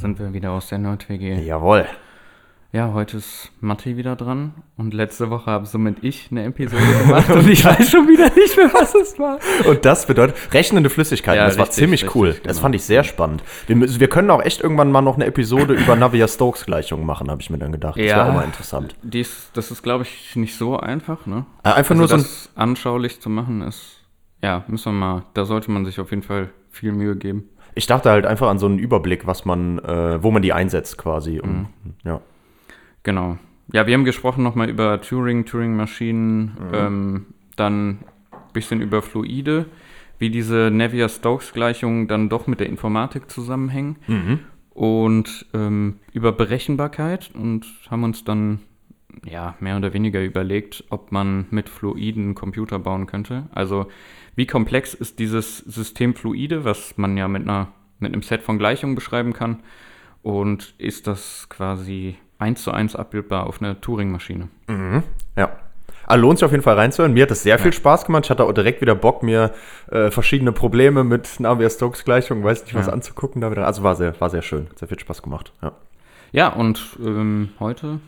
Sind wir wieder aus der Nerd-WG. Jawohl. Ja, heute ist Matti wieder dran. Und letzte Woche habe somit ich eine Episode gemacht. und ich weiß schon wieder nicht mehr, was es war. Und das bedeutet rechnende Flüssigkeiten. Ja, das war richtig, ziemlich cool. richtig, Das genau. fand ich sehr spannend. Wir, wir können auch echt irgendwann mal noch eine Episode über Navier-Stokes-Gleichungen machen, habe ich mir dann gedacht. Das wäre auch mal interessant. Dies, das ist, glaube ich, nicht so einfach, ne? Äh, einfach Also nur so ein. das anschaulich zu machen ist, ja, müssen wir mal, da sollte man sich auf jeden Fall viel Mühe geben. Ich dachte halt einfach an so einen Überblick, was man, äh, wo man die einsetzt quasi. Und, Mhm. ja. Genau. Ja, wir haben gesprochen nochmal über Turing, Turing-Maschinen, ähm, dann ein bisschen über Fluide, wie diese Navier-Stokes-Gleichungen dann doch mit der Informatik zusammenhängen und ähm, über Berechenbarkeit und haben uns dann ja mehr oder weniger überlegt, ob man mit Fluiden einen Computer bauen könnte. Also wie komplex ist dieses System Fluide, was man ja mit einer mit einem Set von Gleichungen beschreiben kann und ist das quasi eins zu eins abbildbar auf einer Turing-Maschine. Ja. Also lohnt sich auf jeden Fall reinzuhören. Mir hat es sehr viel Spaß gemacht. Ich hatte auch direkt wieder Bock, mir äh, verschiedene Probleme mit Navier-Stokes-Gleichungen, weiß nicht was Ja. anzugucken. Da wieder. Also war sehr, war sehr schön. Hat Sehr viel Spaß gemacht. Ja. Ja, und ähm, heute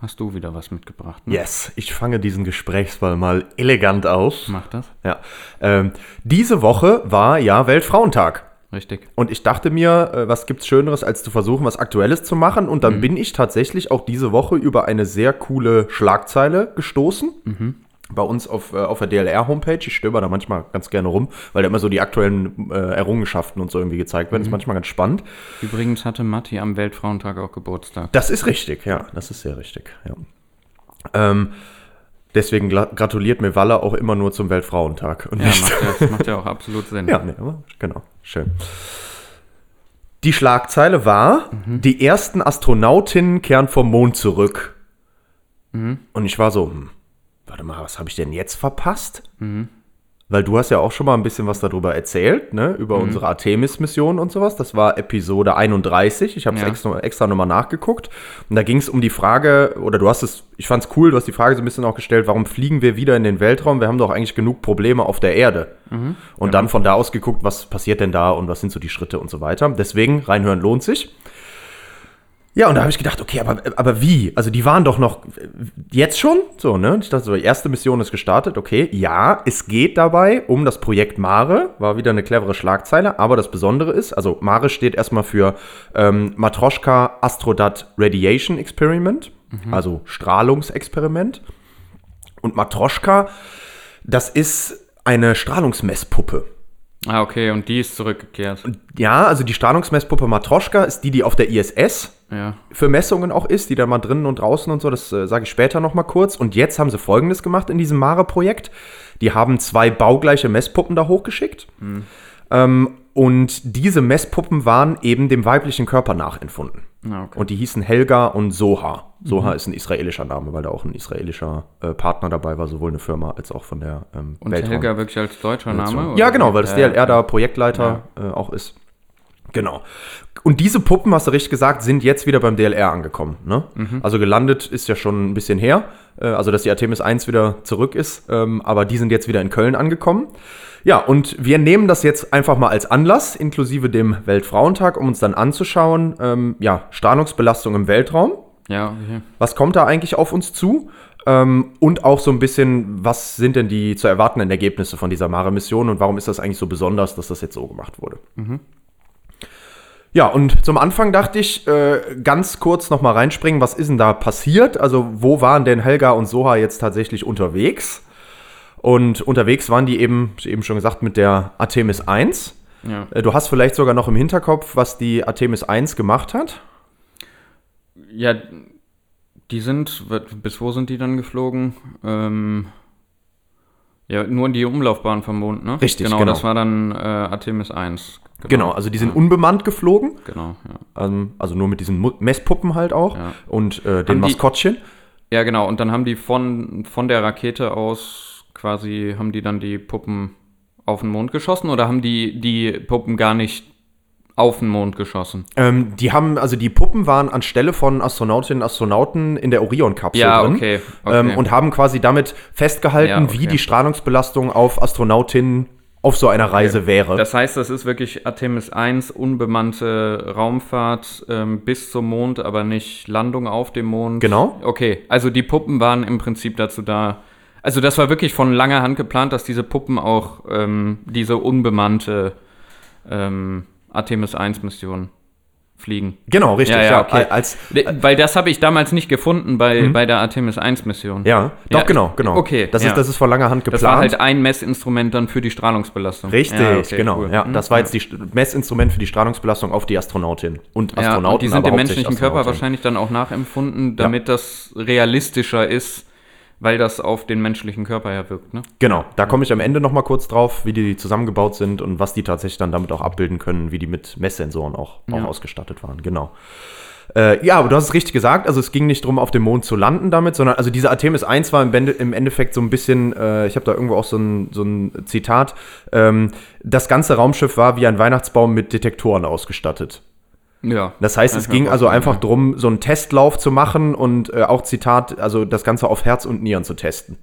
hast du wieder was mitgebracht. Ne? Yes, ich fange diesen Gesprächsball mal elegant auf. Mach das. Ja. Ähm, diese Woche war ja Weltfrauentag. Richtig. Und ich dachte mir, äh, was gibt's Schöneres, als zu versuchen, was Aktuelles zu machen. Und dann bin ich tatsächlich auch diese Woche über eine sehr coole Schlagzeile gestoßen. Bei uns auf, äh, auf der DLR-Homepage. Ich stöber da manchmal ganz gerne rum, weil da immer so die aktuellen äh, Errungenschaften und so irgendwie gezeigt werden. Ist manchmal ganz spannend. Übrigens hatte Matti am Weltfrauentag auch Geburtstag. Das ist richtig, ja. Das ist sehr richtig, ja. Ähm, deswegen gratuliert mir Walle auch immer nur zum Weltfrauentag. Und Ja, macht ja, das macht ja auch absolut Sinn. Ja, nee, genau, schön. Die Schlagzeile war, die ersten Astronautinnen kehren vom Mond zurück. Und ich war so, hm, warte mal, was habe ich denn jetzt verpasst? Weil du hast ja auch schon mal ein bisschen was darüber erzählt, ne? über unsere Artemis-Mission und sowas. Das war Episode 31. Ich habe es Ja. extra, extra nochmal nachgeguckt. Und da ging es um die Frage, oder du hast es, ich fand es cool, du hast die Frage so ein bisschen auch gestellt, warum fliegen wir wieder in den Weltraum? Wir haben doch eigentlich genug Probleme auf der Erde. Und dann von da aus geguckt, was passiert denn da und was sind so die Schritte und so weiter. Deswegen, reinhören lohnt sich. Ja, und da habe ich gedacht, okay, aber, aber wie? Also die waren doch noch jetzt schon so, ne? Ich dachte so, erste Mission ist gestartet, okay. Ja, es geht dabei um das Projekt Mare, war wieder eine clevere Schlagzeile, aber das Besondere ist, also Mare steht erstmal für ähm, Matroschka Astrodat Radiation Experiment, also Strahlungsexperiment. Und Matroschka, das ist eine Strahlungsmesspuppe. Ah, okay, und die ist zurückgekehrt. Ja, also die Strahlungsmesspuppe Matroschka ist die, die auf der ISS Ja. für Messungen auch ist, die da mal drinnen und draußen und so, das äh, sage ich später noch mal kurz. Und jetzt haben sie Folgendes gemacht in diesem Mare-Projekt. Die haben zwei baugleiche Messpuppen da hochgeschickt. Ähm, und diese Messpuppen waren eben dem weiblichen Körper nachempfunden. Ah, okay. Und die hießen Helga und Soha. Soha ist ein israelischer Name, weil da auch ein israelischer äh, Partner dabei war, sowohl eine Firma als auch von der ähm, Und Weltraum- Helga wirklich als deutscher Name? ja, oder? genau, weil das Ja, DLR da Projektleiter äh, auch ist. Genau. Und diese Puppen, hast du richtig gesagt, sind jetzt wieder beim DLR angekommen. Ne? Also gelandet ist ja schon ein bisschen her. Äh, also, dass die Artemis 1 wieder zurück ist. Ähm, aber die sind jetzt wieder in Köln angekommen. Ja, und wir nehmen das jetzt einfach mal als Anlass, inklusive dem Weltfrauentag, um uns dann anzuschauen, ähm, ja, Strahlungsbelastung im Weltraum. Ja, okay. Was kommt da eigentlich auf uns zu? Ähm, und auch so ein bisschen, was sind denn die zu erwartenden Ergebnisse von dieser Mare-Mission und warum ist das eigentlich so besonders, dass das jetzt so gemacht wurde? Ja, und zum Anfang dachte ich, äh, ganz kurz nochmal reinspringen, was ist denn da passiert? Also, wo waren denn Helga und Soha jetzt tatsächlich unterwegs? Und unterwegs waren die eben, ich eben schon gesagt, mit der Artemis 1. Ja. Äh, Du hast vielleicht sogar noch im Hinterkopf, was die Artemis 1 gemacht hat. ja, die sind, bis wo sind die dann geflogen? Ähm, Ja, nur die Umlaufbahn vom Mond, ne? Richtig, genau. genau. das war dann äh, Artemis 1. Genau, also die sind unbemannt geflogen, Genau, ja. ähm, also nur mit diesen Messpuppen halt auch Ja. und äh, den Haben die- Maskottchen. Ja, genau. Und dann haben die von, von der Rakete aus quasi, haben die dann die Puppen auf den Mond geschossen oder haben die die Puppen gar nicht auf den Mond geschossen? Ähm, die haben, also die Puppen waren anstelle von Astronautinnen und Astronauten in der Orion-Kapsel Ja, drin. okay, okay. Ähm, und haben quasi damit festgehalten, Ja, okay. wie die Strahlungsbelastung auf Astronautinnen auf so einer Reise wäre. Das heißt, das ist wirklich Artemis 1, unbemannte Raumfahrt ähm, bis zum Mond, aber nicht Landung auf dem Mond. Genau. Okay, also die Puppen waren im Prinzip dazu da. Also das war wirklich von langer Hand geplant, dass diese Puppen auch ähm, diese unbemannte ähm, Artemis 1 Mission fliegen. genau, richtig. Ja, Ja, ja, okay. Als, Weil das habe ich damals nicht gefunden bei, bei der Artemis 1 Mission. Mhm. ja, doch, Ja, genau, genau. okay, Das, ja. ist, das ist vor langer Hand Das geplant. war halt ein Messinstrument dann für die Strahlungsbelastung. Richtig, Ja, okay, genau. cool. Ja, Hm, das war jetzt die St- Messinstrument für die Strahlungsbelastung auf die Astronautin und Ja, Astronauten. und die sind dem menschlichen Körper wahrscheinlich dann auch nachempfunden, damit das realistischer ist, weil das auf den menschlichen Körper ja wirkt. Ne? Genau, da komme ich am Ende noch mal kurz drauf, wie die zusammengebaut sind und was die tatsächlich dann damit auch abbilden können, wie die mit Messsensoren auch, auch Ja. ausgestattet waren. Genau. Äh, ja, aber du hast es richtig gesagt, also es ging nicht darum, auf dem Mond zu landen damit, sondern also diese Artemis 1 war im Endeffekt so ein bisschen, äh, ich habe da irgendwo auch so ein, so ein Zitat, ähm, das ganze Raumschiff war wie ein Weihnachtsbaum mit Detektoren ausgestattet. Ja. Das heißt, es ging also einfach ja. drum, so einen Testlauf zu machen und äh, auch Zitat, also das Ganze auf Herz und Nieren zu testen.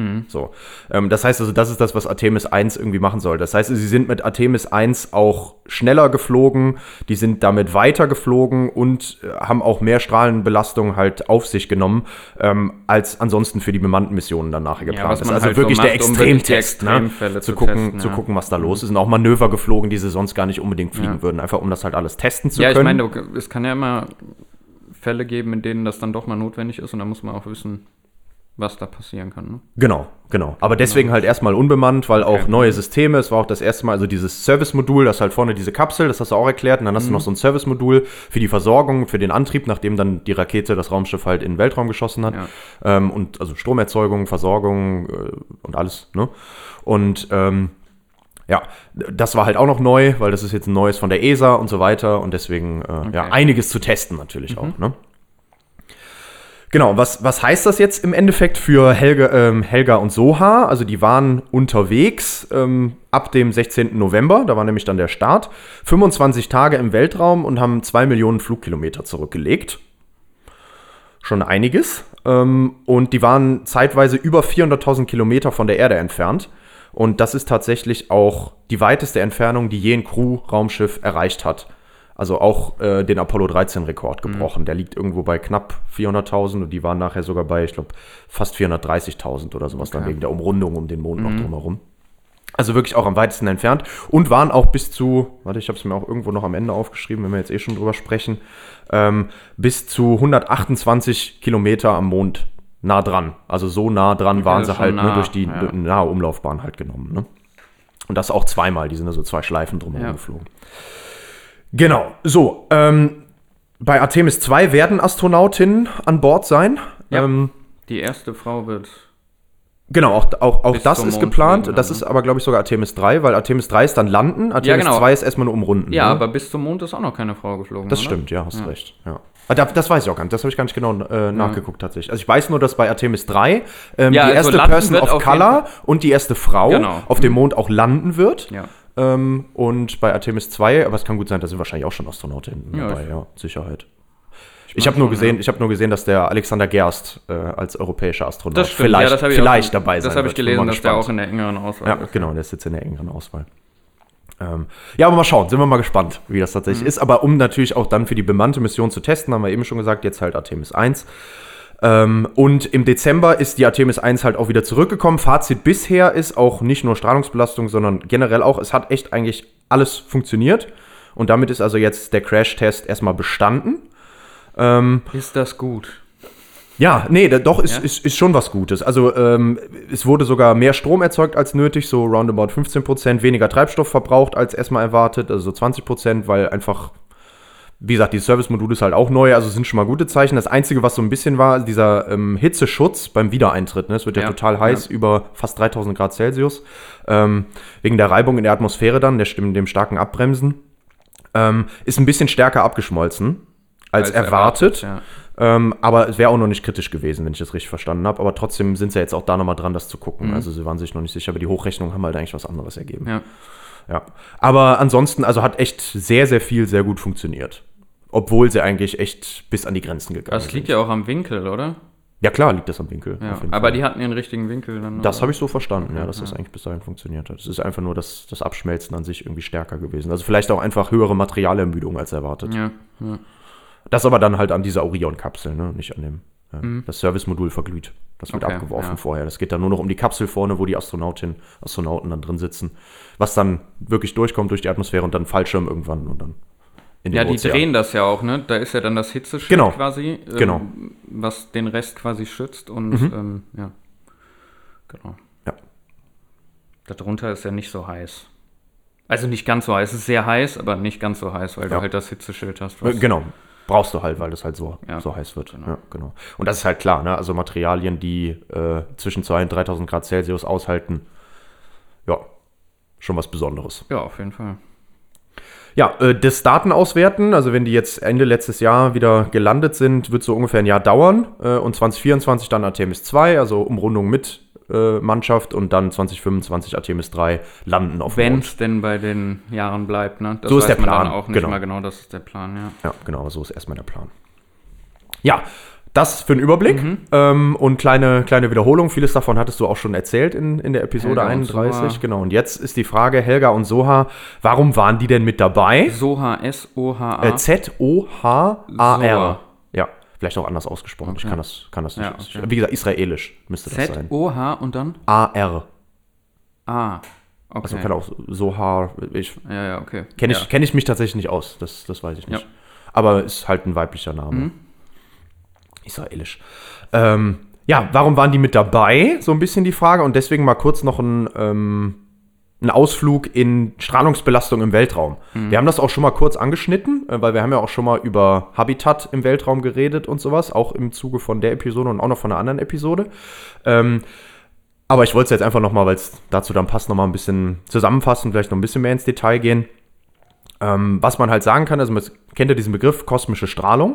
Mhm. So. Ähm, das heißt also, das ist das, was Artemis 1 irgendwie machen soll. Das heißt, sie sind mit Artemis 1 auch schneller geflogen, die sind damit weiter geflogen und äh, haben auch mehr Strahlenbelastung halt auf sich genommen, ähm, als ansonsten für die bemannten Missionen dann nachher geplant was ist. Also halt so wirklich der macht, um wirklich Extremtest, ne? Zu, gucken, testen, zu ja. gucken, was da los ist. Und auch Manöver geflogen, die sie sonst gar nicht unbedingt fliegen Ja. würden, einfach um das halt alles testen zu Ja, ich können. meine, es kann ja immer Fälle geben, in denen das dann doch mal notwendig ist und da muss man auch wissen, was da passieren kann. Ne? Genau, genau. Aber deswegen halt erstmal unbemannt, weil auch Okay. neue Systeme, es war auch das erste Mal, also dieses Service-Modul, das ist halt vorne diese Kapsel, das hast du auch erklärt, und dann hast Mhm. du noch so ein Service-Modul für die Versorgung, für den Antrieb, nachdem dann die Rakete das Raumschiff halt in den Weltraum geschossen hat. Ja. Ähm, und also Stromerzeugung, Versorgung äh, und alles, ne? Und ähm, ja, das war halt auch noch neu, weil das ist jetzt ein neues von der ESA und so weiter und deswegen äh, ja, einiges zu testen natürlich auch, ne? Genau, was, was heißt das jetzt im Endeffekt für Helga, ähm, Helga und Soha? Also die waren unterwegs ähm, ab dem 16. November, da war nämlich dann der Start, 25 Tage im Weltraum und haben 2 Millionen Flugkilometer zurückgelegt. Schon einiges. Ähm, und die waren zeitweise über 400.000 Kilometer von der Erde entfernt. Und das ist tatsächlich auch die weiteste Entfernung, die je ein Crew-Raumschiff erreicht hat. Also auch äh, den Apollo 13-Rekord gebrochen. Der liegt irgendwo bei knapp 400.000 und die waren nachher sogar bei, ich glaube, fast 430.000 oder sowas, dann wegen der Umrundung um den Mond noch drumherum. Also wirklich auch am weitesten entfernt und waren auch bis zu, warte, ich habe es mir auch irgendwo noch am Ende aufgeschrieben, wenn wir jetzt eh schon drüber sprechen, ähm, bis zu 128 Kilometer am Mond nah dran. Also so nah dran waren sie halt ne, nah, durch die ja. nahe Umlaufbahn halt genommen. Ne? Und das auch zweimal, die sind also zwei Schleifen drumherum Ja. geflogen. Genau, so. Ähm, bei Artemis 2 werden Astronautinnen an Bord sein. Ja. Ähm, Die erste Frau wird. Genau, auch, auch, auch das ist geplant. fliegen das dann, ist aber, glaube ich, sogar Artemis 3, weil Artemis 3 ist dann landen, Artemis genau. 2 ist erstmal nur umrunden. Ja, ne? aber bis zum Mond ist auch noch keine Frau geflogen. Das oder? stimmt, ja, hast recht. Ja. Ah, da- Das weiß ich auch gar nicht, das habe ich gar nicht genau äh, nachgeguckt tatsächlich. Also ich weiß nur, dass bei Artemis 3 ähm, Ja, die also erste landen Person of Color und die erste Frau Genau. auf dem Mond auch landen wird. Ja. Ähm, und bei Artemis 2, aber es kann gut sein, da sind wahrscheinlich auch schon Astronautinnen Ja, dabei, ich- ja, Sicherheit. Ich, habe nur gesehen, ich habe nur gesehen, dass der Alexander Gerst äh, als europäischer Astronaut vielleicht, ja, ich vielleicht auch, dabei sein Das habe ich gelesen, dass der gespannt. auch in der engeren Auswahl Ja, ist. genau, der ist jetzt in der engeren Auswahl. Ähm, ja, aber mal schauen, sind wir mal gespannt, wie das Mhm. tatsächlich ist. Aber um natürlich auch dann für die bemannte Mission zu testen, haben wir eben schon gesagt, jetzt halt Artemis 1. Ähm, und im Dezember ist die Artemis 1 halt auch wieder zurückgekommen. Fazit bisher ist auch nicht nur Strahlungsbelastung, sondern generell auch, es hat echt eigentlich alles funktioniert. Und damit ist also jetzt der Crash-Test erstmal bestanden. Ist das gut? Ja, nee, da, doch, ist, Ja? ist, ist schon was Gutes. Also ähm, es wurde sogar mehr Strom erzeugt als nötig, so roundabout 15 Prozent, weniger Treibstoff verbraucht als erstmal erwartet, also so 20 Prozent, weil einfach Wie gesagt, dieses Service-Modul ist halt auch neu, also sind schon mal gute Zeichen. Das Einzige, was so ein bisschen war, dieser ähm, Hitzeschutz beim Wiedereintritt. Ne? Es wird ja, Ja, total heiß, ja. über fast 3000 Grad Celsius. Ähm, wegen der Reibung in der Atmosphäre dann, der dem starken Abbremsen. Ähm, ist ein bisschen stärker abgeschmolzen als, erwartet. ja. Ähm, aber es wäre auch noch nicht kritisch gewesen, wenn ich das richtig verstanden habe. Aber trotzdem sind sie ja jetzt auch da nochmal dran, das zu gucken. Mhm. Also sie waren sich noch nicht sicher, aber die Hochrechnungen haben halt eigentlich was anderes ergeben. Ja. Ja. Aber ansonsten, also hat echt sehr, sehr viel sehr gut funktioniert. Obwohl sie eigentlich echt bis an die Grenzen gegangen Das liegt ja auch am Winkel, oder? Ja, klar, liegt das am Winkel. Ja. Aber Fall. die hatten ihren richtigen Winkel dann. Das habe ich so verstanden, ja, dass das eigentlich bis dahin funktioniert hat. Es ist einfach nur das, das Abschmelzen an sich irgendwie stärker gewesen. Also vielleicht auch einfach höhere Materialermüdung als erwartet. Ja. ja. Das aber dann halt an dieser Orion-Kapsel, ne? nicht an dem. Äh, Das Service-Modul verglüht. Das wird Mhm. Okay, abgeworfen ja. vorher. Das geht dann nur noch um die Kapsel vorne, wo die Astronautin, Astronauten dann drin sitzen. Was dann wirklich durchkommt durch die Atmosphäre und dann Fallschirm irgendwann und dann Ja, die Ozean. drehen das ja auch, ne? Da ist ja dann das Hitzeschild Genau. quasi, ähm, Genau. was den Rest quasi schützt und ähm, ja. Genau. Ja. Darunter ist ja nicht so heiß. Also nicht ganz so heiß. Es ist sehr heiß, aber nicht ganz so heiß, weil Ja. du halt das Hitzeschild hast. Äh, Genau. Brauchst du halt, weil das halt so, Ja. so heiß wird. Genau. Ja, genau. Und das ist halt klar, ne? Also Materialien, die äh, zwischen 2.000 und 3.000 Grad Celsius aushalten, ja, schon was Besonderes. Ja, auf jeden Fall. Ja, äh, das Datenauswerten, also wenn die jetzt Ende letztes Jahr wieder gelandet sind, wird so ungefähr ein Jahr dauern. Äh, und 2024 dann Artemis 2, also Umrundung mit äh, Mannschaft und dann 2025 Artemis 3 landen auf dem Wenn es denn bei den Jahren bleibt, ne? Das So ist der man dann Plan, auch nicht genau. mal genau, das ist der Plan, ja. Ja, genau, so ist erstmal der Plan. Ja, das für den Überblick. Mhm. Ähm, und kleine, kleine Wiederholung. Vieles davon hattest du auch schon erzählt in, in der Episode Helga und 31. Soha. Genau. Und jetzt ist die Frage, Helga und Soha, warum waren die denn mit dabei? Soha, S-O-H-A. Äh, Z-O-H-A-R. Ja, vielleicht auch anders ausgesprochen. Ich Okay. kann das, kann das nicht. Ja, okay. Wie gesagt, israelisch müsste das sein. Z-O-H und dann A-R. A. Okay. Also kann auch Soha. Ich, ja, ja, okay. Kenne ich, ja. kenn ich mich tatsächlich nicht aus. Das, das weiß ich nicht. Ja. Mhm. Aber ist halt ein weiblicher Name. Israelisch. Ähm, ja, warum waren die mit dabei? So ein bisschen die Frage. Und deswegen mal kurz noch ein, ähm, ein Ausflug in Strahlungsbelastung im Weltraum. Mhm. Wir haben das auch schon mal kurz angeschnitten, äh, weil wir haben ja auch schon mal über Habitat im Weltraum geredet und sowas. Auch im Zuge von der Episode und auch noch von einer anderen Episode. Ähm, aber ich wollte es jetzt einfach nochmal, weil es dazu dann passt, nochmal ein bisschen zusammenfassen, vielleicht noch ein bisschen mehr ins Detail gehen. Ähm, was man halt sagen kann, also man kennt ja diesen Begriff kosmische Strahlung.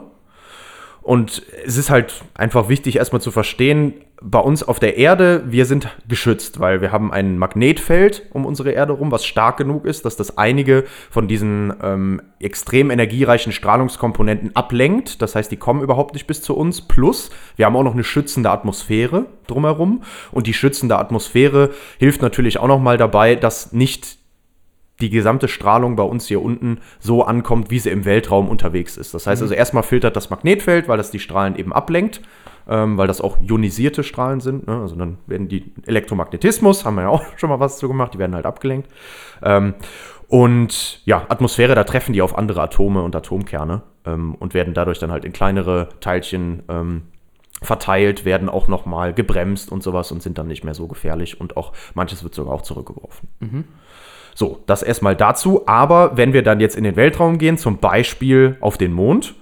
Und es ist halt einfach wichtig, erstmal zu verstehen, bei uns auf der Erde, wir sind geschützt, weil wir haben ein Magnetfeld um unsere Erde rum, was stark genug ist, dass das einige von diesen ähm, extrem energiereichen Strahlungskomponenten ablenkt. Das heißt, die kommen überhaupt nicht bis zu uns. Plus, wir haben auch noch eine schützende Atmosphäre drumherum. Und die schützende Atmosphäre hilft natürlich auch noch mal dabei, dass nicht die gesamte Strahlung bei uns hier unten so ankommt, wie sie im Weltraum unterwegs ist. Das heißt also, erstmal filtert das Magnetfeld, weil das die Strahlen eben ablenkt, ähm, weil das auch ionisierte Strahlen sind. Ne? Also dann werden die Elektromagnetismus, haben wir ja auch schon mal was zu gemacht, die werden halt abgelenkt. Ähm, und ja, Atmosphäre, da treffen die auf andere Atome und Atomkerne ähm, und werden dadurch dann halt in kleinere Teilchen ähm, verteilt, werden auch nochmal gebremst und sowas und sind dann nicht mehr so gefährlich und auch manches wird sogar auch zurückgeworfen. So, das erstmal dazu. Aber wenn wir dann jetzt in den Weltraum gehen, zum Beispiel auf den Mond,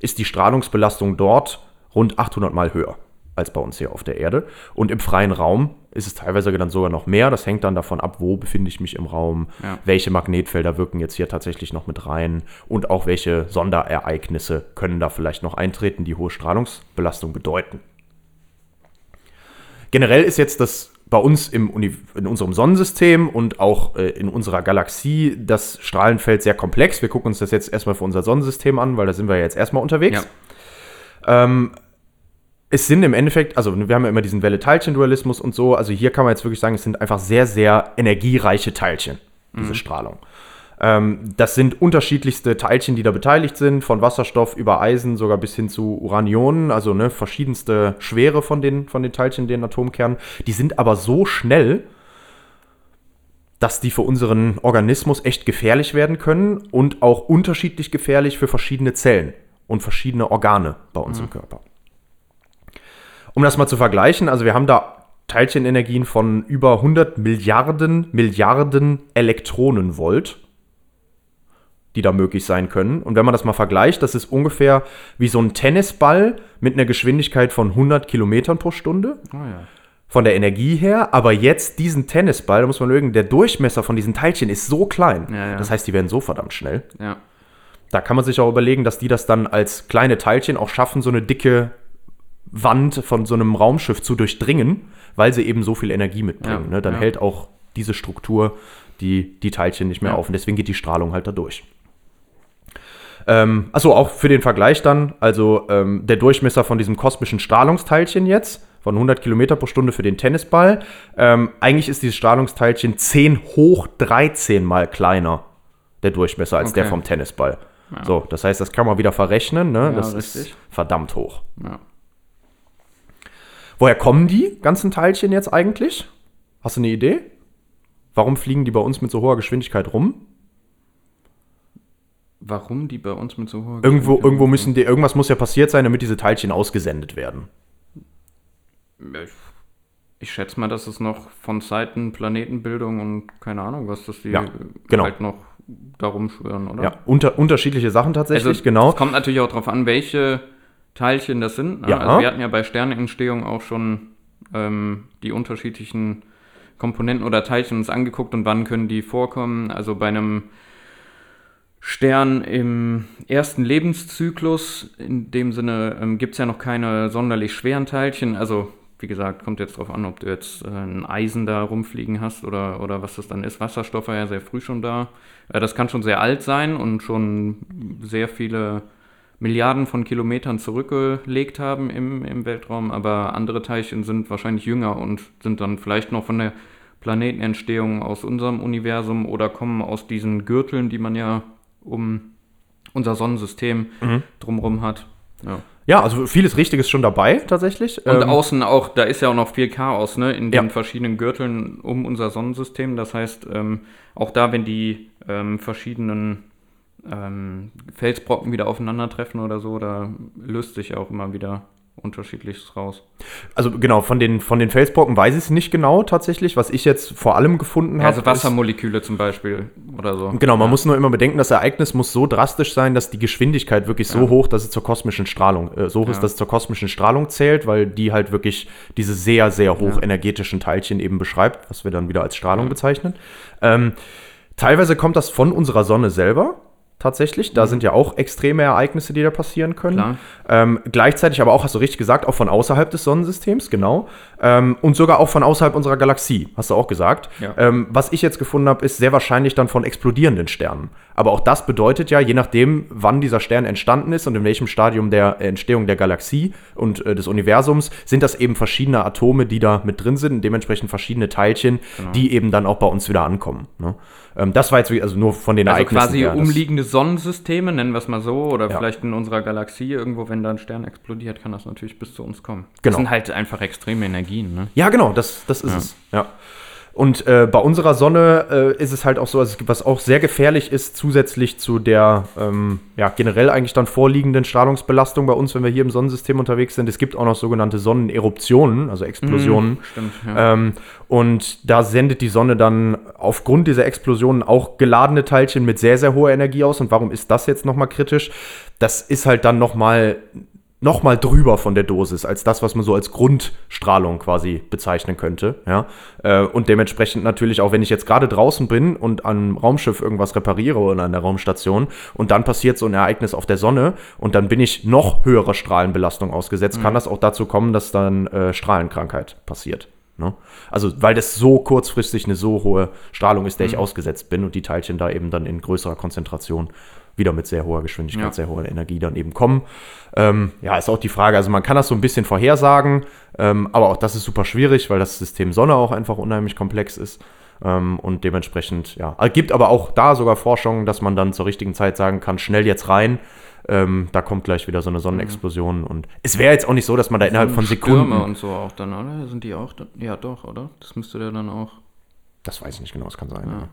ist die Strahlungsbelastung dort rund 800 Mal höher als bei uns hier auf der Erde. Und im freien Raum ist es teilweise dann sogar noch mehr. Das hängt dann davon ab, wo befinde ich mich im Raum, Ja. welche Magnetfelder wirken jetzt hier tatsächlich noch mit rein und auch welche Sonderereignisse können da vielleicht noch eintreten, die hohe Strahlungsbelastung bedeuten. Generell ist jetzt das bei uns im in unserem Sonnensystem und auch äh, in unserer Galaxie das Strahlenfeld sehr komplex. Wir gucken uns das jetzt erstmal für unser Sonnensystem an, weil da sind wir jetzt erstmal unterwegs. Ja. Ähm, es sind im Endeffekt, also wir haben ja immer diesen Welle-Teilchen-Dualismus und so, also hier kann man jetzt wirklich sagen, es sind einfach sehr, sehr energiereiche Teilchen, diese Strahlung. Ähm, das sind unterschiedlichste Teilchen, die da beteiligt sind, von Wasserstoff über Eisen, sogar bis hin zu Uranionen, also ne, verschiedenste Schwere von den, von den Teilchen, den Atomkernen. Die sind aber so schnell, dass die für unseren Organismus echt gefährlich werden können und auch unterschiedlich gefährlich für verschiedene Zellen und verschiedene Organe bei uns im Körper. Um das mal zu vergleichen, also wir haben da Teilchenenergien von über 100 Milliarden Milliarden Elektronenvolt. Die da möglich sein können. Und wenn man das mal vergleicht, das ist ungefähr wie so ein Tennisball mit einer Geschwindigkeit von 100 Kilometern pro Stunde Oh ja. von der Energie her, aber jetzt diesen Tennisball, da muss man mögen, der Durchmesser von diesen Teilchen ist so klein. Ja, ja. Das heißt, die werden so verdammt schnell. Da kann man sich auch überlegen, dass die das dann als kleine Teilchen auch schaffen, so eine dicke Wand von so einem Raumschiff zu durchdringen, weil sie eben so viel Energie mitbringen. Ne? Dann hält auch diese Struktur die, die Teilchen nicht mehr auf und deswegen geht die Strahlung halt da durch. Ähm, achso, auch für den Vergleich dann, also ähm, der Durchmesser von diesem kosmischen Strahlungsteilchen jetzt, von 100 Kilometer pro Stunde für den Tennisball, ähm, eigentlich ist dieses Strahlungsteilchen 10 hoch 13 mal kleiner, der Durchmesser, als der Okay. vom Tennisball. So, das heißt, das kann man wieder verrechnen, ne? Ja, das ist richtig. verdammt hoch. ja. Woher kommen die ganzen Teilchen jetzt eigentlich? Hast du eine Idee? Warum fliegen die bei uns mit so hoher Geschwindigkeit rum? Warum die bei uns mit so hoher Irgendwo, irgendwo müssen die, irgendwas muss ja passiert sein, damit diese Teilchen ausgesendet werden. Ich, ich schätze mal, dass es noch von Zeiten Planetenbildung und keine Ahnung, was das die Ja, genau. halt noch darum schwören, oder? Ja, unter, unterschiedliche Sachen tatsächlich, also, genau. Es kommt natürlich auch darauf an, welche Teilchen das sind. Ne? Ja. Also wir hatten ja bei Sternentstehung auch schon ähm, die unterschiedlichen Komponenten oder Teilchen uns angeguckt und wann können die vorkommen. Also bei einem Stern im ersten Lebenszyklus, in dem Sinne ähm, gibt es ja noch keine sonderlich schweren Teilchen. Also wie gesagt, kommt jetzt darauf an, ob du jetzt äh, ein Eisen da rumfliegen hast oder, oder was das dann ist. Wasserstoff war ja sehr früh schon da. Äh, das kann schon sehr alt sein und schon sehr viele Milliarden von Kilometern zurückgelegt haben im, im Weltraum, aber andere Teilchen sind wahrscheinlich jünger und sind dann vielleicht noch von der Planetenentstehung aus unserem Universum oder kommen aus diesen Gürteln, die man ja um unser Sonnensystem drumherum hat. Ja. Ja, also vieles Richtiges schon dabei tatsächlich. Und Ähm, außen auch, da ist ja auch noch viel Chaos, ne, in den Ja. verschiedenen Gürteln um unser Sonnensystem. Das heißt, ähm, auch da, wenn die ähm, verschiedenen ähm, Felsbrocken wieder aufeinandertreffen oder so, da löst sich auch immer wieder unterschiedliches raus. also genau, von den, von den Felsbrocken weiß ich es nicht genau tatsächlich. Was ich jetzt vor allem gefunden habe. Also Wassermoleküle zum Beispiel oder so. Genau, man muss nur immer bedenken, das Ereignis muss so drastisch sein, dass die Geschwindigkeit wirklich so Ja. hoch, dass es zur kosmischen Strahlung, äh, so hoch ist, Ja. dass es zur kosmischen Strahlung zählt, weil die halt wirklich diese sehr, sehr hochenergetischen Teilchen eben beschreibt, was wir dann wieder als Strahlung bezeichnen. Ähm, teilweise kommt das von unserer Sonne selber. Tatsächlich, da sind ja auch extreme Ereignisse, die da passieren können. Ähm, gleichzeitig aber auch, hast du richtig gesagt, auch von außerhalb des Sonnensystems, genau. Ähm, und sogar auch von außerhalb unserer Galaxie, hast du auch gesagt. Ja. Ähm, was ich jetzt gefunden habe, ist sehr wahrscheinlich dann von explodierenden Sternen. Aber auch das bedeutet ja, je nachdem, wann dieser Stern entstanden ist und in welchem Stadium der Entstehung der Galaxie und äh, des Universums, sind das eben verschiedene Atome, die da mit drin sind und dementsprechend verschiedene Teilchen, Genau. die eben dann auch bei uns wieder ankommen. Ne? Ähm, das war jetzt also nur von den Also Ereignissen quasi her, umliegende Sonnensysteme, nennen wir es mal so, oder Ja. vielleicht in unserer Galaxie irgendwo, wenn da ein Stern explodiert, kann das natürlich bis zu uns kommen. Genau. Das sind halt einfach extreme Energien, ne? Ja, genau, das, das ist Ja. es. Ja. Und äh, bei unserer Sonne äh, ist es halt auch so, also was auch sehr gefährlich ist, zusätzlich zu der ähm, ja, generell eigentlich dann vorliegenden Strahlungsbelastung bei uns, wenn wir hier im Sonnensystem unterwegs sind. Es gibt auch noch sogenannte Sonneneruptionen, also Explosionen. Stimmt, ja. Ähm, und da sendet die Sonne dann aufgrund dieser Explosionen auch geladene Teilchen mit sehr, sehr hoher Energie aus. Und warum ist das jetzt nochmal kritisch? Das ist halt dann nochmal noch mal drüber von der Dosis, als das, was man so als Grundstrahlung quasi bezeichnen könnte. Ja? Äh, und dementsprechend natürlich, auch wenn ich jetzt gerade draußen bin und am Raumschiff irgendwas repariere oder an der Raumstation und dann passiert so ein Ereignis auf der Sonne und dann bin ich noch höherer Strahlenbelastung ausgesetzt, kann das auch dazu kommen, dass dann äh, Strahlenkrankheit passiert. Ne? Also, weil das so kurzfristig eine so hohe Strahlung ist, der ich ausgesetzt bin und die Teilchen da eben dann in größerer Konzentration wieder mit sehr hoher Geschwindigkeit, Ja. sehr hoher Energie dann eben kommen. Ähm, ja, ist auch die Frage, also man kann das so ein bisschen vorhersagen, ähm, aber auch das ist super schwierig, weil das System Sonne auch einfach unheimlich komplex ist. Ähm, und dementsprechend, ja, es gibt aber auch da sogar Forschungen, dass man dann zur richtigen Zeit sagen kann, schnell jetzt rein. Ähm, da kommt gleich wieder so eine Sonnenexplosion und es wäre jetzt auch nicht so, dass man da innerhalb von Sekunden. Stürme und so auch dann, oder? Sind die auch? Da? Ja, doch, oder? Das müsste der dann auch. Das weiß ich nicht genau, das kann sein.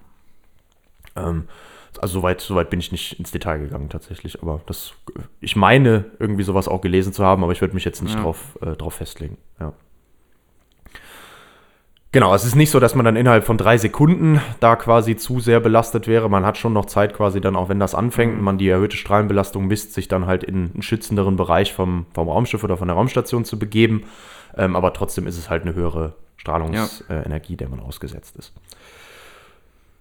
Ja. Ähm, also soweit, soweit bin ich nicht ins Detail gegangen tatsächlich, aber das, ich meine irgendwie sowas auch gelesen zu haben, aber ich würde mich jetzt nicht Ja. drauf, äh, drauf festlegen. Ja. Genau, es ist nicht so, dass man dann innerhalb von drei Sekunden da quasi zu sehr belastet wäre. Man hat schon noch Zeit quasi dann, auch wenn das anfängt und man die erhöhte Strahlenbelastung misst, sich dann halt in einen schützenderen Bereich vom, vom Raumschiff oder von der Raumstation zu begeben. Ähm, aber trotzdem ist es halt eine höhere Strahlungsenergie, der man ausgesetzt ist.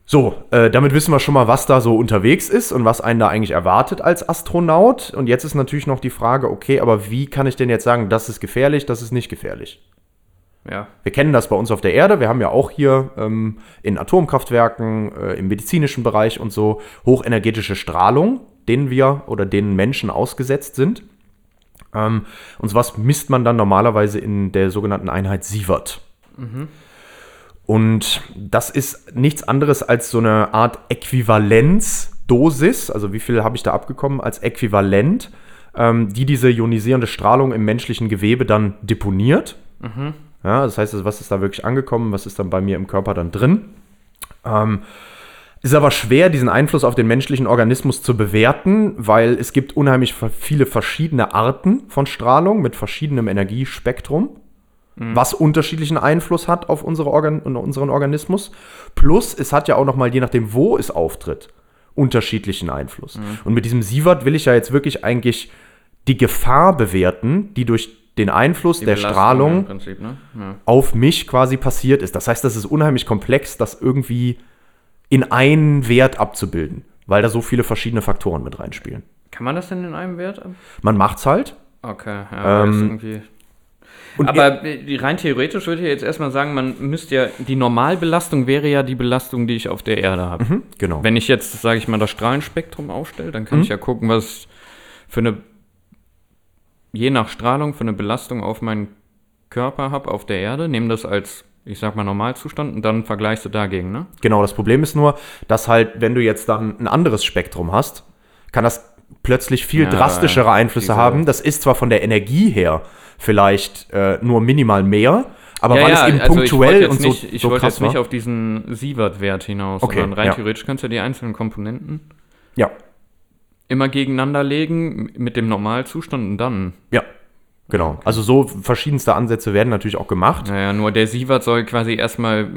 So, äh, damit wissen wir schon mal, was da so unterwegs ist und was einen da eigentlich erwartet als Astronaut. Und jetzt ist natürlich noch die Frage, okay, aber wie kann ich denn jetzt sagen, das ist gefährlich, das ist nicht gefährlich? Ja. Wir kennen das bei uns auf der Erde. Wir haben ja auch hier ähm, in Atomkraftwerken, äh, im medizinischen Bereich und so hochenergetische Strahlung, denen wir oder denen Menschen ausgesetzt sind. Ähm, und sowas misst man dann normalerweise in der sogenannten Einheit Sievert. Und das ist nichts anderes als so eine Art Äquivalenzdosis, also wie viel habe ich da abgekommen? Als Äquivalent, ähm, die diese ionisierende Strahlung im menschlichen Gewebe dann deponiert. Ja, das heißt, was ist da wirklich angekommen, was ist dann bei mir im Körper dann drin. Ähm, ist aber schwer, diesen Einfluss auf den menschlichen Organismus zu bewerten, weil es gibt unheimlich viele verschiedene Arten von Strahlung mit verschiedenem Energiespektrum, was unterschiedlichen Einfluss hat auf unsere Organ unseren Organismus. Plus, es hat ja auch noch mal, je nachdem, wo es auftritt, unterschiedlichen Einfluss. Und mit diesem Sievert will ich ja jetzt wirklich eigentlich die Gefahr bewerten, die durch den Einfluss Die der Belastung Strahlung Prinzip, ne? Ja. auf mich quasi passiert ist. Das heißt, das ist unheimlich komplex, das irgendwie in einen Wert abzubilden, weil da so viele verschiedene Faktoren mit reinspielen. Kann man das denn in einem Wert? Man macht's halt. Okay, ja, Ähm, das ist irgendwie. Und Aber rein theoretisch würde ich jetzt erstmal sagen, man müsste ja, die Normalbelastung wäre ja die Belastung, die ich auf der Erde habe. Hm, genau. Wenn ich jetzt, sage ich mal, das Strahlenspektrum aufstelle, dann kann ich ja gucken, was für eine, je nach Strahlung, für eine Belastung auf meinen Körper habe auf der Erde, nehme das als, ich sag mal, Normalzustand und dann vergleichst du dagegen, ne? Genau, das Problem ist nur, dass halt, wenn du jetzt dann ein anderes Spektrum hast, kann das plötzlich viel Ja, drastischere Einflüsse haben. Das ist zwar von der Energie her vielleicht äh, nur minimal mehr, aber weil es eben also punktuell und so, nicht, ich so wollte jetzt nicht war. auf diesen Sievert-Wert hinaus, Okay, sondern rein ja. theoretisch kannst du die einzelnen Komponenten Ja, immer gegeneinander legen mit dem Normalzustand und dann. ja, genau. Also so verschiedenste Ansätze werden natürlich auch gemacht. Naja, nur der Sievert soll quasi erstmal,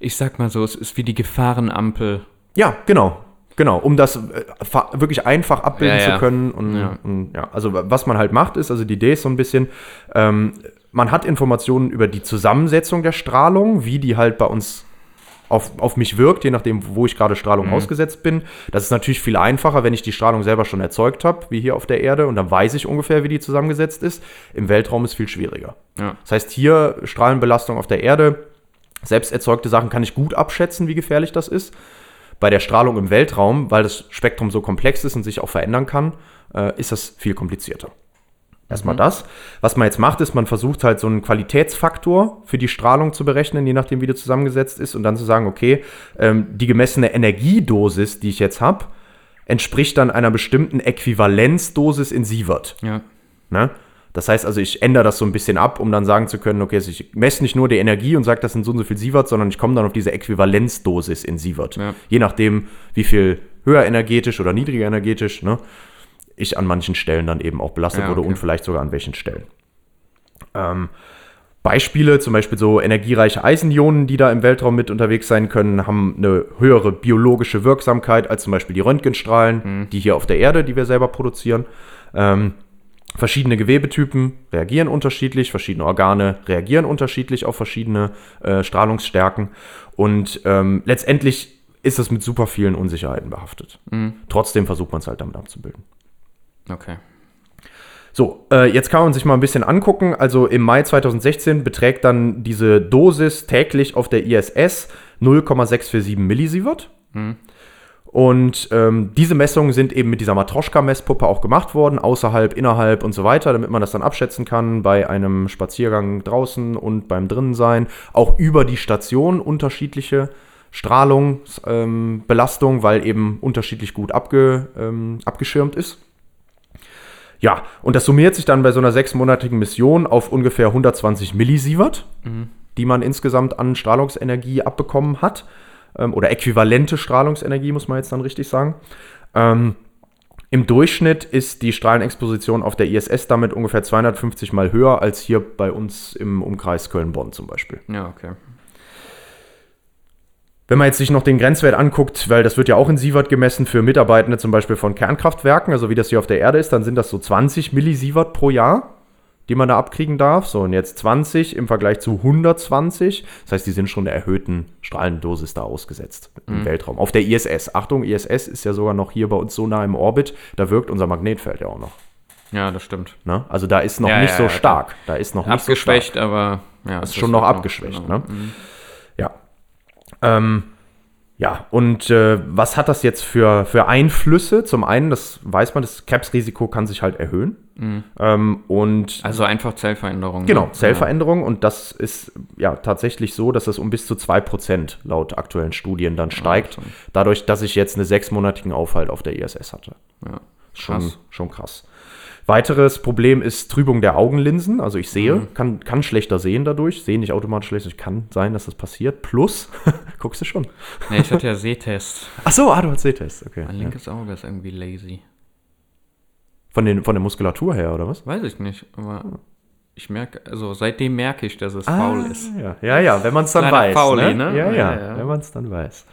ich sag mal so, es ist wie die Gefahrenampel. Ja, genau. Genau, um das äh, wirklich einfach abbilden Ja, zu können. Und ja. und ja, also was man halt macht, ist, also die Idee ist so ein bisschen, ähm, man hat Informationen über die Zusammensetzung der Strahlung, wie die halt bei uns auf, auf mich wirkt, je nachdem, wo ich gerade Strahlung Mhm. ausgesetzt bin. Das ist natürlich viel einfacher, wenn ich die Strahlung selber schon erzeugt habe, wie hier auf der Erde, und dann weiß ich ungefähr, wie die zusammengesetzt ist. Im Weltraum ist viel schwieriger. Ja. Das heißt, hier Strahlenbelastung auf der Erde, selbst erzeugte Sachen kann ich gut abschätzen, wie gefährlich das ist. Bei der Strahlung im Weltraum, weil das Spektrum so komplex ist und sich auch verändern kann, äh, ist das viel komplizierter. Erstmal das. Was man jetzt macht, ist, man versucht halt so einen Qualitätsfaktor für die Strahlung zu berechnen, je nachdem, wie die zusammengesetzt ist, und dann zu sagen, okay, ähm, die gemessene Energiedosis, die ich jetzt habe, entspricht dann einer bestimmten Äquivalenzdosis in Sievert. Ja. Ne? Das heißt also, ich ändere das so ein bisschen ab, um dann sagen zu können, okay, also ich messe nicht nur die Energie und sage, das sind so und so viel Sievert, sondern ich komme dann auf diese Äquivalenzdosis in Sievert. Ja. Je nachdem, wie viel höher energetisch oder niedriger energetisch ne, ich an manchen Stellen dann eben auch belastet Ja, wurde okay. und vielleicht sogar an welchen Stellen. Ähm, Beispiele, zum Beispiel so energiereiche Eisenionen, die da im Weltraum mit unterwegs sein können, haben eine höhere biologische Wirksamkeit als zum Beispiel die Röntgenstrahlen, Mhm. die hier auf der Erde, die wir selber produzieren. Ähm, verschiedene Gewebetypen reagieren unterschiedlich, verschiedene Organe reagieren unterschiedlich auf verschiedene äh, Strahlungsstärken und ähm, letztendlich ist es mit super vielen Unsicherheiten behaftet. Mhm. Trotzdem versucht man es halt damit abzubilden. Okay. So, äh, jetzt kann man sich mal ein bisschen angucken. Also im Mai 2016 beträgt dann diese Dosis täglich auf der ISS 0,647 Millisievert. Und ähm, diese Messungen sind eben mit dieser Matroschka-Messpuppe auch gemacht worden, außerhalb, innerhalb und so weiter, damit man das dann abschätzen kann bei einem Spaziergang draußen und beim Drinnensein. Auch über die Station unterschiedliche Strahlungsbelastung, ähm, weil eben unterschiedlich gut abge, ähm, abgeschirmt ist. Ja, und das summiert sich dann bei so einer sechsmonatigen Mission auf ungefähr 120 Millisievert, die man insgesamt an Strahlungsenergie abbekommen hat. Ähm, oder äquivalente Strahlungsenergie, muss man jetzt dann richtig sagen. Ähm, Im Durchschnitt ist die Strahlenexposition auf der ISS damit ungefähr 250 Mal höher als hier bei uns im Umkreis Köln-Bonn zum Beispiel. Ja, okay. Wenn man jetzt sich noch den Grenzwert anguckt, weil das wird ja auch in Sievert gemessen für Mitarbeitende zum Beispiel von Kernkraftwerken, also wie das hier auf der Erde ist, dann sind das so 20 Millisievert pro Jahr, die man da abkriegen darf. So, und jetzt 20 im Vergleich zu 120. Das heißt, die sind schon der erhöhten Strahlendosis da ausgesetzt im Weltraum. Auf der ISS. Achtung, ISS ist ja sogar noch hier bei uns so nah im Orbit, da wirkt unser Magnetfeld ja auch noch. Ja, das stimmt. Ne? Also da ist noch Ja, nicht ja, so ja, stark. Da ist noch nicht so stark. Abgeschwächt, aber ja. ist schon noch wird abgeschwächt, genau. ne? Ja. Ähm, ja, und äh, was hat das jetzt für, für Einflüsse? Zum einen, das weiß man, das Krebsrisiko kann sich halt erhöhen. Ähm, und Also einfach Zellveränderungen. genau, ne? Zellveränderung. Und das ist ja tatsächlich so, dass das um bis zu 2% laut aktuellen Studien dann steigt. schon. dadurch, dass ich jetzt einen sechsmonatigen Aufhalt auf der ISS hatte. Ja. ja. Schon krass. schon krass. Weiteres Problem ist Trübung der Augenlinsen. Also ich sehe, Mhm. kann, kann schlechter sehen dadurch. Sehe nicht automatisch schlechter. Kann sein, dass das passiert. Plus, guckst du schon. Nee, ich hatte ja Sehtest. Ach so, ah, du hast Sehtest. Okay. Mein Ja. linkes Auge ist irgendwie lazy. Von, den, von der Muskulatur her, oder was? Weiß ich nicht, aber ich merke, also seitdem merke ich, dass es faul ist. Ja, ja, ja wenn man es dann Kleiner weiß. Fauli, ne? ne? Ja, ja, Ja, ja. wenn man es dann weiß.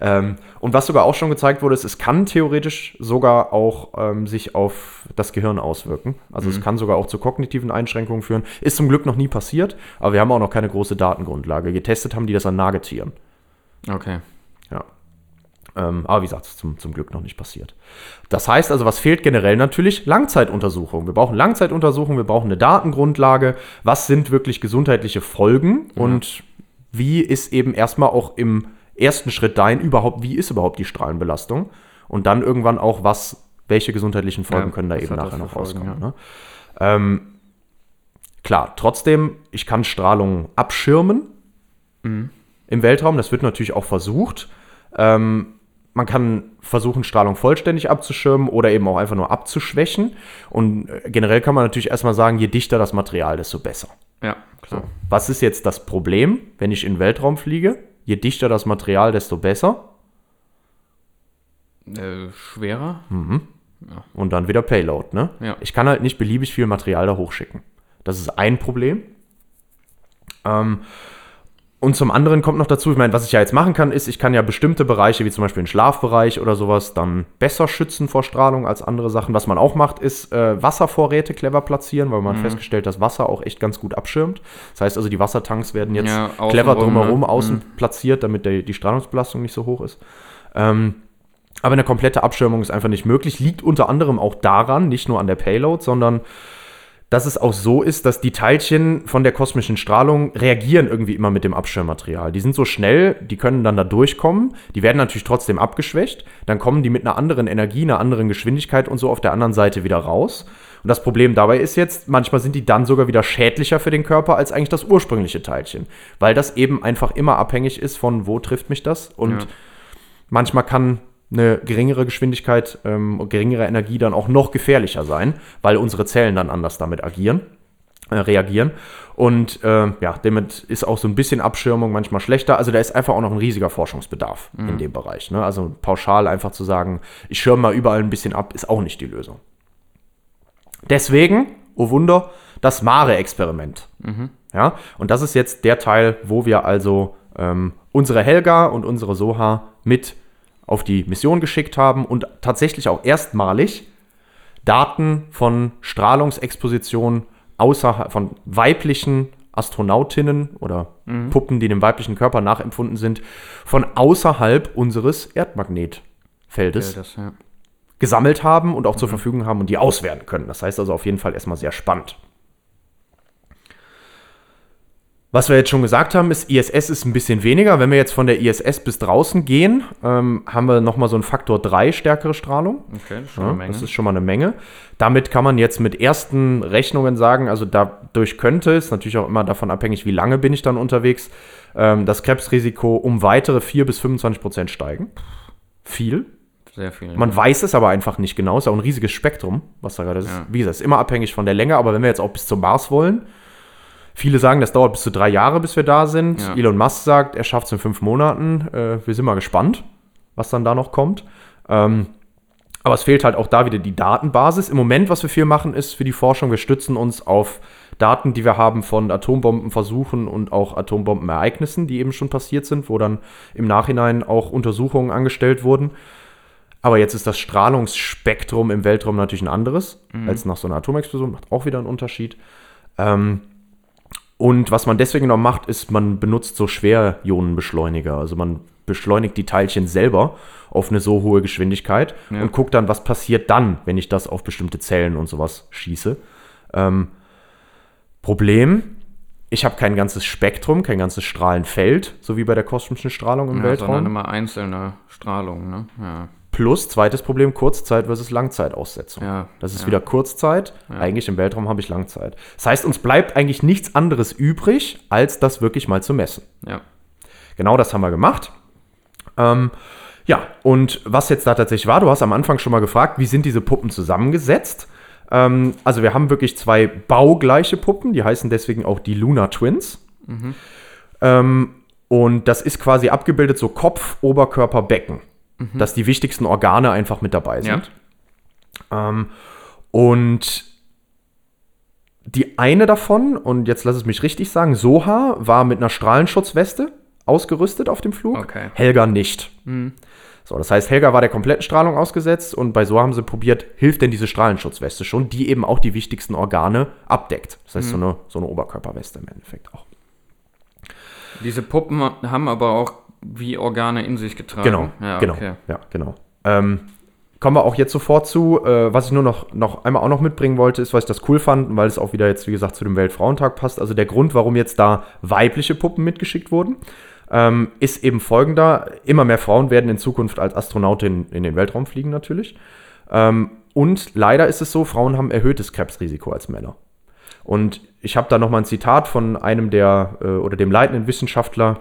Ähm, und was sogar auch schon gezeigt wurde, ist, es kann theoretisch sogar auch ähm, sich auf das Gehirn auswirken. Also Mhm. es kann sogar auch zu kognitiven Einschränkungen führen. Ist zum Glück noch nie passiert, aber wir haben auch noch keine große Datengrundlage. Getestet haben die das an Nagetieren. Okay. Ja. Ähm, aber wie gesagt, ist zum, zum Glück noch nicht passiert. Das heißt also, was fehlt generell natürlich? Langzeituntersuchungen. Wir brauchen Langzeituntersuchungen, wir brauchen eine Datengrundlage. Was sind wirklich gesundheitliche Folgen und wie ist eben erstmal auch im ersten Schritt dahin überhaupt, wie ist überhaupt die Strahlenbelastung? Und dann irgendwann auch, was, welche gesundheitlichen Folgen Ja, können da eben nachher noch Folgen, rauskommen. ja. Ne? Ähm, klar, trotzdem, ich kann Strahlung abschirmen Mhm. im Weltraum. Das wird natürlich auch versucht. Ähm, man kann versuchen, Strahlung vollständig abzuschirmen oder eben auch einfach nur abzuschwächen. Und äh, generell kann man natürlich erstmal sagen, je dichter das Material, desto besser. Ja, klar. Was ist jetzt das Problem, wenn ich in den Weltraum fliege? Je dichter das Material, desto besser. Äh, schwerer? Und dann wieder Payload, ne? Ja. Ich kann halt nicht beliebig viel Material da hochschicken. Das ist ein Problem. Ähm, und zum anderen kommt noch dazu, ich meine, was ich ja jetzt machen kann, ist, ich kann ja bestimmte Bereiche, wie zum Beispiel den Schlafbereich oder sowas, dann besser schützen vor Strahlung als andere Sachen. Was man auch macht, ist äh, Wasservorräte clever platzieren, weil man Mhm. festgestellt, dass Wasser auch echt ganz gut abschirmt. Das heißt also, die Wassertanks werden jetzt Ja, clever rum, drumherum ne? außen platziert, damit der, die Strahlungsbelastung nicht so hoch ist. Ähm, aber eine komplette Abschirmung ist einfach nicht möglich. Liegt unter anderem auch daran, nicht nur an der Payload, sondern dass es auch so ist, dass die Teilchen von der kosmischen Strahlung reagieren irgendwie immer mit dem Abschirmmaterial. Die sind so schnell, die können dann da durchkommen. Die werden natürlich trotzdem abgeschwächt. Dann kommen die mit einer anderen Energie, einer anderen Geschwindigkeit und so auf der anderen Seite wieder raus. Und das Problem dabei ist jetzt, manchmal sind die dann sogar wieder schädlicher für den Körper als eigentlich das ursprüngliche Teilchen. Weil das eben einfach immer abhängig ist von, wo trifft mich das. Und Ja. manchmal kann eine geringere Geschwindigkeit, ähm, geringere Energie dann auch noch gefährlicher sein, weil unsere Zellen dann anders damit agieren, äh, reagieren. Und äh, ja, damit ist auch so ein bisschen Abschirmung manchmal schlechter. Also da ist einfach auch noch ein riesiger Forschungsbedarf in dem Bereich. Ne? Also pauschal einfach zu sagen, ich schirme mal überall ein bisschen ab, ist auch nicht die Lösung. Deswegen, oh Wunder, das Mare-Experiment. Ja, und das ist jetzt der Teil, wo wir also ähm, unsere Helga und unsere Soha mit auf die Mission geschickt haben und tatsächlich auch erstmalig Daten von Strahlungsexposition außerhalb von weiblichen Astronautinnen oder Puppen, die dem weiblichen Körper nachempfunden sind, von außerhalb unseres Erdmagnetfeldes das, ja. gesammelt haben und auch zur Verfügung haben und die auswerten können. Das heißt also auf jeden Fall erstmal sehr spannend. Was wir jetzt schon gesagt haben, ist, ISS ist ein bisschen weniger. Wenn wir jetzt von der ISS bis draußen gehen, ähm, haben wir nochmal so einen Faktor 3 stärkere Strahlung. Okay, das ist schon Ja, eine Menge. das ist schon mal eine Menge. Damit kann man jetzt mit ersten Rechnungen sagen, also dadurch könnte es, natürlich auch immer davon abhängig, wie lange bin ich dann unterwegs, ähm, das Krebsrisiko um weitere 4 bis 25 Prozent steigen. Viel. Sehr viel. Man weiß es aber einfach nicht genau. Ist auch ein riesiges Spektrum, was da gerade ist. Ja. Wie gesagt, ist immer abhängig von der Länge, aber wenn wir jetzt auch bis zum Mars wollen, viele sagen, das dauert bis zu drei Jahre, bis wir da sind. Ja. Elon Musk sagt, er schafft es in fünf Monaten. Äh, wir sind mal gespannt, was dann da noch kommt. Ähm, Aber es fehlt halt auch da wieder die Datenbasis. Im Moment, was wir viel machen, ist für die Forschung, wir stützen uns auf Daten, die wir haben von Atombombenversuchen und auch Atombombenereignissen, die eben schon passiert sind, wo dann im Nachhinein auch Untersuchungen angestellt wurden. Aber jetzt ist das Strahlungsspektrum im Weltraum natürlich ein anderes als nach so einer Atomexplosion. Macht auch wieder einen Unterschied. Ähm, und was man deswegen noch macht, ist, man benutzt so Schwerionenbeschleuniger. Also man beschleunigt die Teilchen selber auf eine so hohe Geschwindigkeit Ja. und guckt dann, was passiert dann, wenn ich das auf bestimmte Zellen und sowas schieße. Ähm, Problem, ich habe kein ganzes Spektrum, kein ganzes Strahlenfeld, so wie bei der kosmischen Strahlung im Ja, Weltraum. sondern immer einzelne Strahlung, ne? Ja. Plus, zweites Problem, Kurzzeit versus Langzeitaussetzung. Ja, Das ist ja. wieder Kurzzeit. Eigentlich im Weltraum habe ich Langzeit. Das heißt, uns bleibt eigentlich nichts anderes übrig, als das wirklich mal zu messen. Ja. Genau das haben wir gemacht. Ähm, ja, und was jetzt da tatsächlich war, du hast am Anfang schon mal gefragt, wie sind diese Puppen zusammengesetzt? Ähm, also wir haben wirklich zwei baugleiche Puppen, die heißen deswegen auch die Luna Twins. Ähm, und das ist quasi abgebildet so Kopf, Oberkörper, Becken. Dass die wichtigsten Organe einfach mit dabei sind. Ähm, und die eine davon, und jetzt lass es mich richtig sagen, Soha war mit einer Strahlenschutzweste ausgerüstet auf dem Flug. Okay. Helga nicht. So, das heißt, Helga war der kompletten Strahlung ausgesetzt und bei Soha haben sie probiert, hilft denn diese Strahlenschutzweste schon, die eben auch die wichtigsten Organe abdeckt. Das heißt, so, eine, so eine Oberkörperweste im Endeffekt auch. Diese Puppen haben aber auch wie Organe in sich getragen. Genau, Ja, genau, okay. ja, genau. Ähm, kommen wir auch jetzt sofort zu. Äh, was ich nur noch, noch einmal auch noch mitbringen wollte, ist, was ich das cool fand, weil es auch wieder jetzt, wie gesagt, zu dem Weltfrauentag passt. Also der Grund, warum jetzt da weibliche Puppen mitgeschickt wurden, ähm, ist eben folgender. Immer mehr Frauen werden in Zukunft als Astronautin in den Weltraum fliegen natürlich. Ähm, und leider ist es so, Frauen haben erhöhtes Krebsrisiko als Männer. Und ich habe da nochmal ein Zitat von einem der äh, oder dem leitenden Wissenschaftler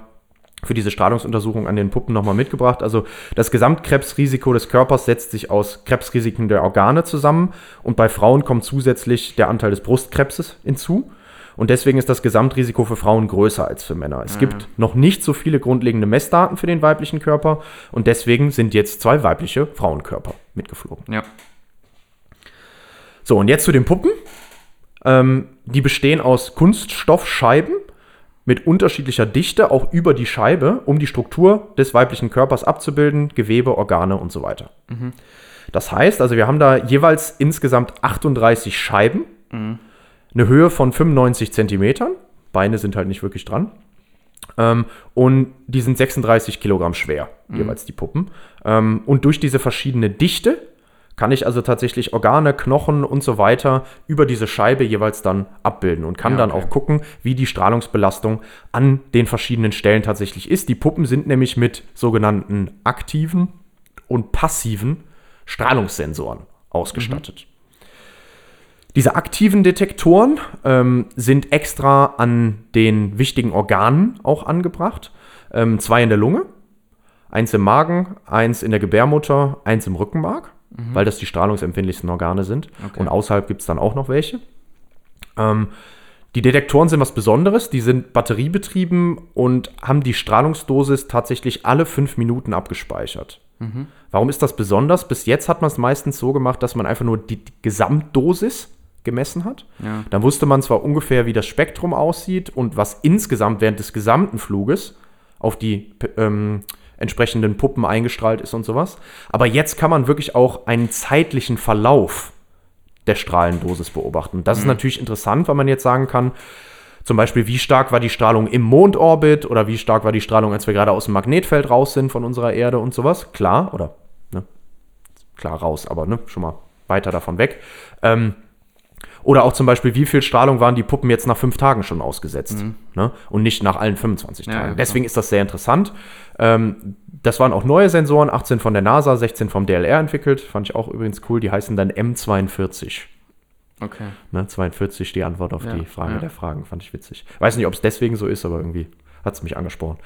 für diese Strahlungsuntersuchung an den Puppen nochmal mitgebracht. Also das Gesamtkrebsrisiko des Körpers setzt sich aus Krebsrisiken der Organe zusammen und bei Frauen kommt zusätzlich der Anteil des Brustkrebses hinzu. Und deswegen ist das Gesamtrisiko für Frauen größer als für Männer. Es gibt noch nicht so viele grundlegende Messdaten für den weiblichen Körper und deswegen sind jetzt zwei weibliche Frauenkörper mitgeflogen. Ja. So, und jetzt zu den Puppen. Ähm, die bestehen aus Kunststoffscheiben mit unterschiedlicher Dichte, auch über die Scheibe, um die Struktur des weiblichen Körpers abzubilden, Gewebe, Organe und so weiter. Das heißt, also wir haben da jeweils insgesamt 38 Scheiben, eine Höhe von 95 Zentimetern, Beine sind halt nicht wirklich dran. Ähm, und die sind 36 Kilogramm schwer, jeweils die Puppen. Ähm, und durch diese verschiedene Dichte kann ich also tatsächlich Organe, Knochen und so weiter über diese Scheibe jeweils dann abbilden und kann Ja, dann okay. auch gucken, wie die Strahlungsbelastung an den verschiedenen Stellen tatsächlich ist. Die Puppen sind nämlich mit sogenannten aktiven und passiven Strahlungssensoren ausgestattet. Diese aktiven Detektoren ähm, sind extra an den wichtigen Organen auch angebracht. Ähm, zwei in der Lunge, eins im Magen, eins in der Gebärmutter, eins im Rückenmark, weil das die strahlungsempfindlichsten Organe sind. Okay. Und außerhalb gibt es dann auch noch welche. Ähm, die Detektoren sind was Besonderes, die sind batteriebetrieben und haben die Strahlungsdosis tatsächlich alle fünf Minuten abgespeichert. Warum ist das besonders? Bis jetzt hat man es meistens so gemacht, dass man einfach nur die Gesamtdosis gemessen hat. Ja. Dann wusste man zwar ungefähr, wie das Spektrum aussieht und was insgesamt während des gesamten Fluges auf die ähm, entsprechenden Puppen eingestrahlt ist und sowas. Aber jetzt kann man wirklich auch einen zeitlichen Verlauf der Strahlendosis beobachten. Das ist natürlich interessant, weil man jetzt sagen kann, zum Beispiel, wie stark war die Strahlung im Mondorbit oder wie stark war die Strahlung, als wir gerade aus dem Magnetfeld raus sind von unserer Erde und sowas. Klar, oder ne, klar raus, aber ne, schon mal weiter davon weg. Ähm, oder auch zum Beispiel, wie viel Strahlung waren die Puppen jetzt nach fünf Tagen schon ausgesetzt ne? und nicht nach allen 25 Ja, Tagen. ja, klar. Deswegen ist das sehr interessant. Ähm, das waren auch neue Sensoren, 18 von der NASA, 16 vom DLR entwickelt. Fand ich auch übrigens cool. Die heißen dann M42. Okay. Ne? 42 die Antwort auf Ja, die Frage ja. der Fragen. Fand ich witzig. Weiß nicht, ob es deswegen so ist, aber irgendwie hat es mich angesprochen.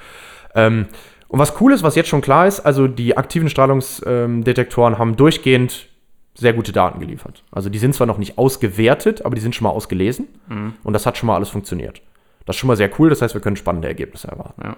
Ähm, und was cool ist, was jetzt schon klar ist, also die aktiven Strahlungsdetektoren haben durchgehend sehr gute Daten geliefert. Also die sind zwar noch nicht ausgewertet, aber die sind schon mal ausgelesen Mhm. und das hat schon mal alles funktioniert. Das ist schon mal sehr cool, das heißt, wir können spannende Ergebnisse erwarten. Ja.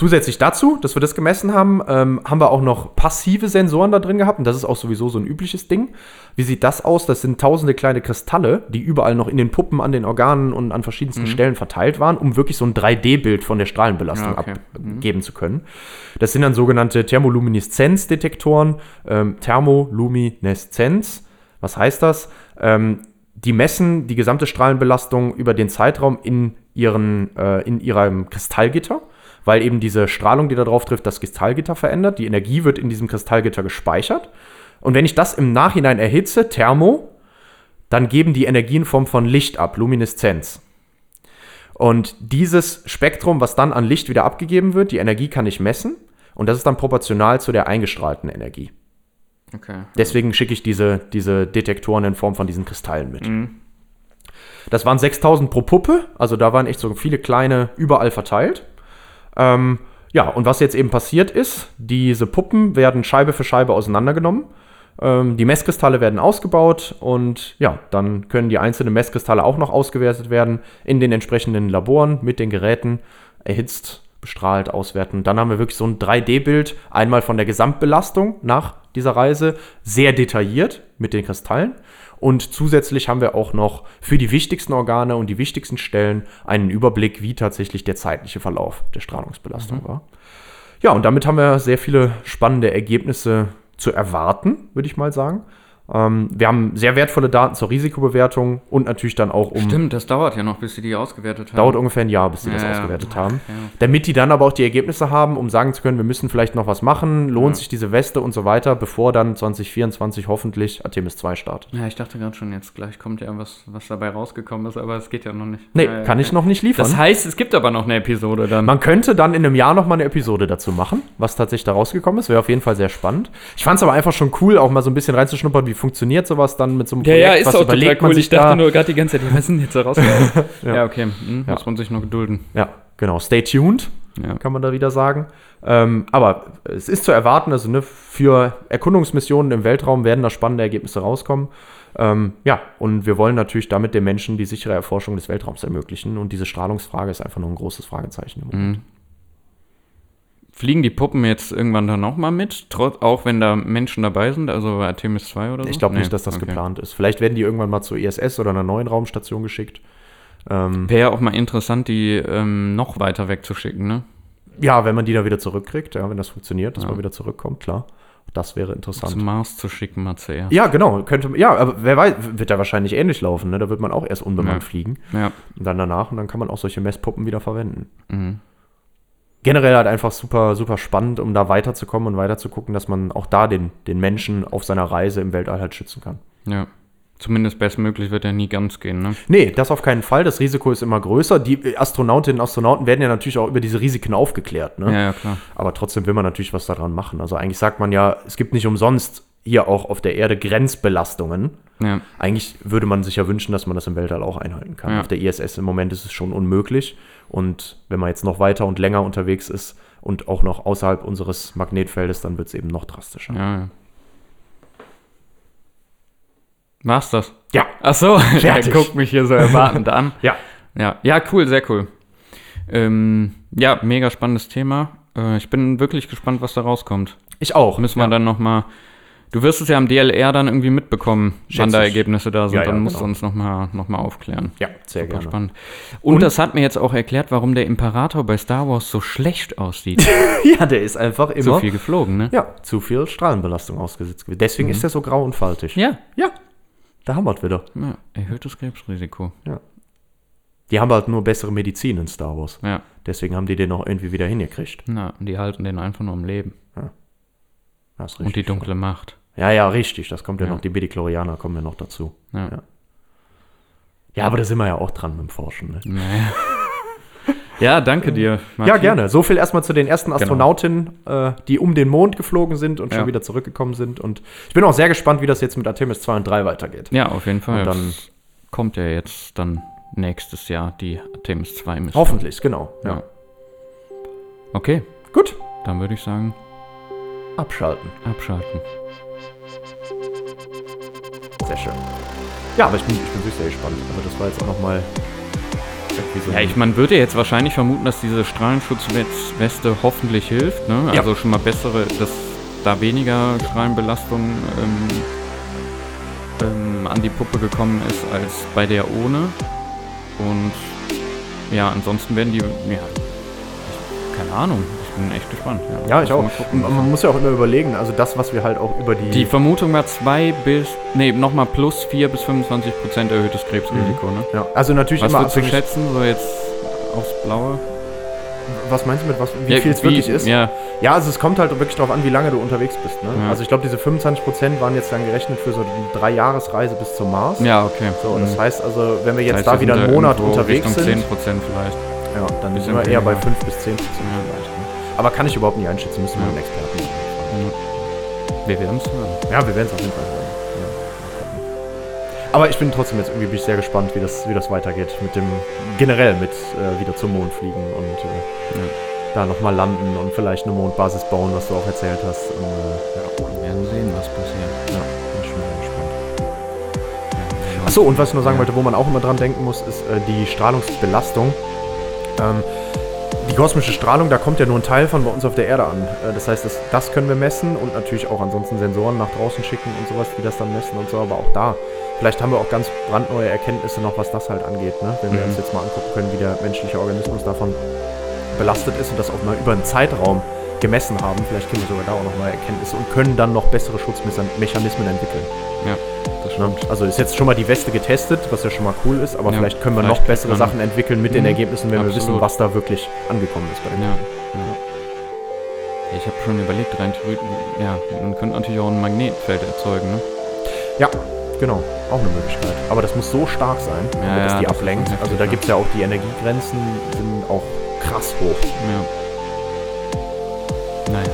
Zusätzlich dazu, dass wir das gemessen haben, ähm, haben wir auch noch passive Sensoren da drin gehabt. Und das ist auch sowieso so ein übliches Ding. Wie sieht das aus? Das sind tausende kleine Kristalle, die überall noch in den Puppen, an den Organen und an verschiedensten Stellen verteilt waren, um wirklich so ein 3D-Bild von der Strahlenbelastung Ja, okay. abgeben zu können. Das sind dann sogenannte Thermolumineszenzdetektoren. Ähm, Thermolumineszenz, was heißt das? Ähm, die messen die gesamte Strahlenbelastung über den Zeitraum in, ihren, äh, in ihrem Kristallgitter, weil eben diese Strahlung, die da drauf trifft, das Kristallgitter verändert. Die Energie wird in diesem Kristallgitter gespeichert. Und wenn ich das im Nachhinein erhitze, Thermo, dann geben die Energie in Form von Licht ab, Lumineszenz. Und dieses Spektrum, was dann an Licht wieder abgegeben wird, die Energie kann ich messen. Und das ist dann proportional zu der eingestrahlten Energie. Okay. Deswegen schicke ich diese, diese Detektoren in Form von diesen Kristallen mit. Das waren 6000 pro Puppe, also da waren echt so viele kleine überall verteilt. Ähm, ja, und was jetzt eben passiert ist, diese Puppen werden Scheibe für Scheibe auseinandergenommen. Ähm, die Messkristalle werden ausgebaut und ja, dann können die einzelnen Messkristalle auch noch ausgewertet werden in den entsprechenden Laboren mit den Geräten, erhitzt, bestrahlt, auswerten. Dann haben wir wirklich so ein 3D-Bild, einmal von der Gesamtbelastung nach dieser Reise, sehr detailliert mit den Kristallen. Und zusätzlich haben wir auch noch für die wichtigsten Organe und die wichtigsten Stellen einen Überblick, wie tatsächlich der zeitliche Verlauf der Strahlungsbelastung war. Ja, und damit haben wir sehr viele spannende Ergebnisse zu erwarten, würde ich mal sagen. Ähm, wir haben sehr wertvolle Daten zur Risikobewertung und natürlich dann auch um. Stimmt, das dauert ja noch, bis sie die ausgewertet haben. Dauert ungefähr ein Jahr, bis sie das Ja, ja. ausgewertet haben. Ja. Damit die dann aber auch die Ergebnisse haben, um sagen zu können, wir müssen vielleicht noch was machen, lohnt sich diese Weste und so weiter, bevor dann 2024 hoffentlich Artemis 2 startet. Ja, ich dachte gerade schon, jetzt gleich kommt ja was, was dabei rausgekommen ist, aber es geht ja noch nicht. Nee, Ja, ja, kann ich noch nicht liefern. Das heißt, es gibt aber noch eine Episode dann. Man könnte dann in einem Jahr noch mal eine Episode dazu machen, was tatsächlich da rausgekommen ist. Wäre auf jeden Fall sehr spannend. Ich fand es aber einfach schon cool, auch mal so ein bisschen reinzuschnuppern, wie funktioniert sowas dann mit so einem ja, ja, ist was auch total cool. Ich dachte nur gerade die ganze Zeit, ist denn jetzt da rausgekommen? ja. okay, hm, Ja. muss man sich noch gedulden. Ja, genau. Stay tuned, Ja. kann man da wieder sagen. Ähm, aber es ist zu erwarten, also ne, für Erkundungsmissionen im Weltraum werden da spannende Ergebnisse rauskommen. Ähm, ja, und wir wollen natürlich damit den Menschen die sichere Erforschung des Weltraums ermöglichen. Und diese Strahlungsfrage ist einfach nur ein großes Fragezeichen. Im Moment. Fliegen die Puppen jetzt irgendwann dann auch mal mit, trotz, auch wenn da Menschen dabei sind, also bei Artemis 2 oder so? Ich glaube Nee, nicht, dass das okay. geplant ist. Vielleicht werden die irgendwann mal zur ISS oder einer neuen Raumstation geschickt. Ähm, Wäre auch mal interessant, die ähm, noch weiter wegzuschicken, ne? ja, wenn man die da wieder zurückkriegt, ja, wenn das funktioniert, dass Ja. man wieder zurückkommt, klar. Das wäre interessant. Zum Mars zu schicken, mal zuerst. Ja, genau. Könnte, ja, aber wer weiß, wird da wahrscheinlich ähnlich laufen. Ne? Da wird man auch erst unbemannt Ja. fliegen. Ja. Und dann danach und dann kann man auch solche Messpuppen wieder verwenden. Mhm. Generell halt einfach super, super spannend, um da weiterzukommen und weiter zu gucken, dass man auch da den, den Menschen auf seiner Reise im Weltall halt schützen kann. ja. Zumindest bestmöglich wird er nie ganz gehen, ne? Nee, das auf keinen Fall. Das Risiko ist immer größer. Die Astronautinnen und Astronauten werden ja natürlich auch über diese Risiken aufgeklärt. Ne? Ja, ja, klar. Aber trotzdem will man natürlich was daran machen. Also eigentlich sagt man ja, es gibt nicht umsonst hier auch auf der Erde Grenzbelastungen. Ja. Eigentlich würde man sich ja wünschen, dass man das im Weltall auch einhalten kann. Ja. Auf der ISS im Moment ist es schon unmöglich. Und wenn man jetzt noch weiter und länger unterwegs ist und auch noch außerhalb unseres Magnetfeldes, dann wird es eben noch drastischer. Ja, ja. War's das? Ja. Ach so, er guckt mich hier so erwartend an. Ja. Ja, ja, cool, sehr cool. Ähm, ja, mega spannendes Thema. Äh, ich bin wirklich gespannt, was da rauskommt. Ich auch. Müssen wir ja. dann noch mal. Du wirst es ja am DLR dann irgendwie mitbekommen, wann da. Ergebnisse da sind. Ja, ja, dann musst genau. du uns noch mal, noch mal aufklären. Ja, sehr Super gerne. spannend. Und, das hat mir jetzt auch erklärt, warum der Imperator bei Star Wars so schlecht aussieht. Ja, der ist einfach immer. so viel geflogen, ne? Ja, zu viel Strahlenbelastung ausgesetzt gewesen. Deswegen ist er so grau und faltig. Ja. Ja, da haben wir es wieder. ja. Erhöhtes Krebsrisiko. Die haben halt nur bessere Medizin in Star Wars. Ja. Deswegen haben die den auch irgendwie wieder hingekriegt. Na, die halten den einfach nur am Leben. Das ist Und die richtig. dunkle Macht. Ja, ja, richtig. Das kommt ja, Ja. noch. Die Mediklorianer kommen ja noch dazu. Ja. Ja. Ja, aber da sind wir ja auch dran mit dem Forschen. Ne? Naja. ja, danke dir. Ja, Martin. gerne. So viel erstmal zu den ersten Astronautinnen, äh, die um den Mond geflogen sind und Ja. schon wieder zurückgekommen sind. Und ich bin auch sehr gespannt, wie das jetzt mit Artemis 2 und 3 weitergeht. Ja, auf jeden Fall. Und dann- kommt ja jetzt dann nächstes Jahr die Artemis 2 Mission. Hoffentlich, genau. Ja. Ja. Okay, Gut, dann würde ich sagen, abschalten. abschalten. Sehr schön. Ja, aber ich bin, ich bin wirklich sehr gespannt. Also das war jetzt auch nochmal so Ja, ich, man würde jetzt wahrscheinlich vermuten, dass diese Strahlenschutzweste hoffentlich hilft. Ne? Ja. Also schon mal bessere, dass da weniger Strahlenbelastung ähm, ähm, an die Puppe gekommen ist als bei der ohne. Und ja, ansonsten werden die, ja, keine Ahnung, bin echt gespannt. ja, ich Muss auch. gucken. Man man muss ja auch immer überlegen, also das, was wir halt auch über die. Die Vermutung war 2 bis, nee, nochmal plus 4 bis 25 Prozent erhöhtes Krebsrisiko, ne? ja, also natürlich Was immer abhängig- schätzen, so jetzt aufs Blaue? Was meinst du mit was, wie Ja, viel es wirklich ist? Ja, Ja, also es kommt halt wirklich darauf an, wie lange du unterwegs bist. Ne? Ja. Also ich glaube, diese 25% waren jetzt dann gerechnet für so eine Drei-Jahres-Reise bis zum Mars. ja, okay. So, Mhm. das heißt also, wenn wir jetzt heißt, da wieder einen Monat unterwegs Richtung sind, 10 Prozent vielleicht. ja, dann sind wir eher bei weniger. 5 bis 10 Prozent vielleicht. Aber kann ich überhaupt nicht einschätzen, müssen wir Ja. einen Experten fragen. Wir werden es hören. Ja, wir werden es auf jeden Fall hören. Aber ich bin trotzdem jetzt irgendwie bin ich sehr gespannt, wie das, wie das weitergeht mit dem generell mit äh, wieder zum Mond fliegen und äh, Ja. da nochmal landen und vielleicht eine Mondbasis bauen, was du auch erzählt hast. Und, äh, ja, Wir werden sehen, was passiert. ja, bin schon sehr gespannt. Achso, und was ich noch sagen Ja. wollte, wo man auch immer dran denken muss, ist äh, die Strahlungsbelastung. Ähm, die kosmische Strahlung, da kommt ja nur ein Teil von bei uns auf der Erde an. Äh, das heißt, das, das können wir messen und natürlich auch ansonsten Sensoren nach draußen schicken und sowas, die das dann messen und so, aber auch da. Vielleicht haben wir auch ganz brandneue Erkenntnisse noch, was das halt angeht, ne? wenn wir Mhm. uns jetzt mal angucken können, wie der menschliche Organismus davon belastet ist und das auch mal über einen Zeitraum gemessen haben. Vielleicht kriegen wir sogar da auch noch neue Erkenntnisse und können dann noch bessere Schutzmechanismen entwickeln. Ja, das stimmt. Also ist jetzt schon mal die Weste getestet, was ja schon mal cool ist, aber Ja, vielleicht können wir vielleicht noch bessere Sachen entwickeln mit den Mhm, Ergebnissen, wenn wir wissen, absolut. was da wirklich angekommen ist bei Ja. ja. Ich habe schon überlegt, rein theoretisch, ja, man könnte natürlich auch ein Magnetfeld erzeugen, ne? Ja, genau. Auch eine Möglichkeit. Aber das muss so stark sein, Ja, das ja, die das ablenkt. heftig, Also da gibt es ja auch die Energiegrenzen, sind auch krass hoch. Ja. Naja.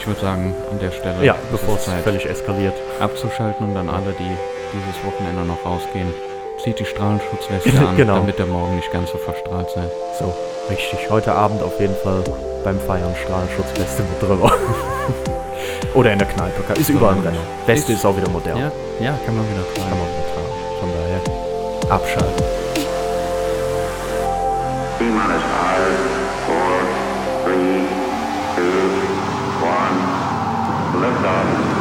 Ich würde sagen, an der Stelle Ja, ist bevor es Zeit völlig eskaliert. abzuschalten und dann alle, die dieses Wochenende noch rausgehen, zieht die Strahlenschutzweste an, Genau. damit der Morgen nicht ganz so verstrahlt seid. So, richtig. Heute Abend auf jeden Fall beim Feiern Strahlenschutzweste mit drüber. Oder in der Kneipe. Ist überall im Rennen. Weste Ist- ist auch wieder modern. Ja, ja, kann man wieder Kann tragen. man wieder tragen. Von daher abschalten. T-minus left.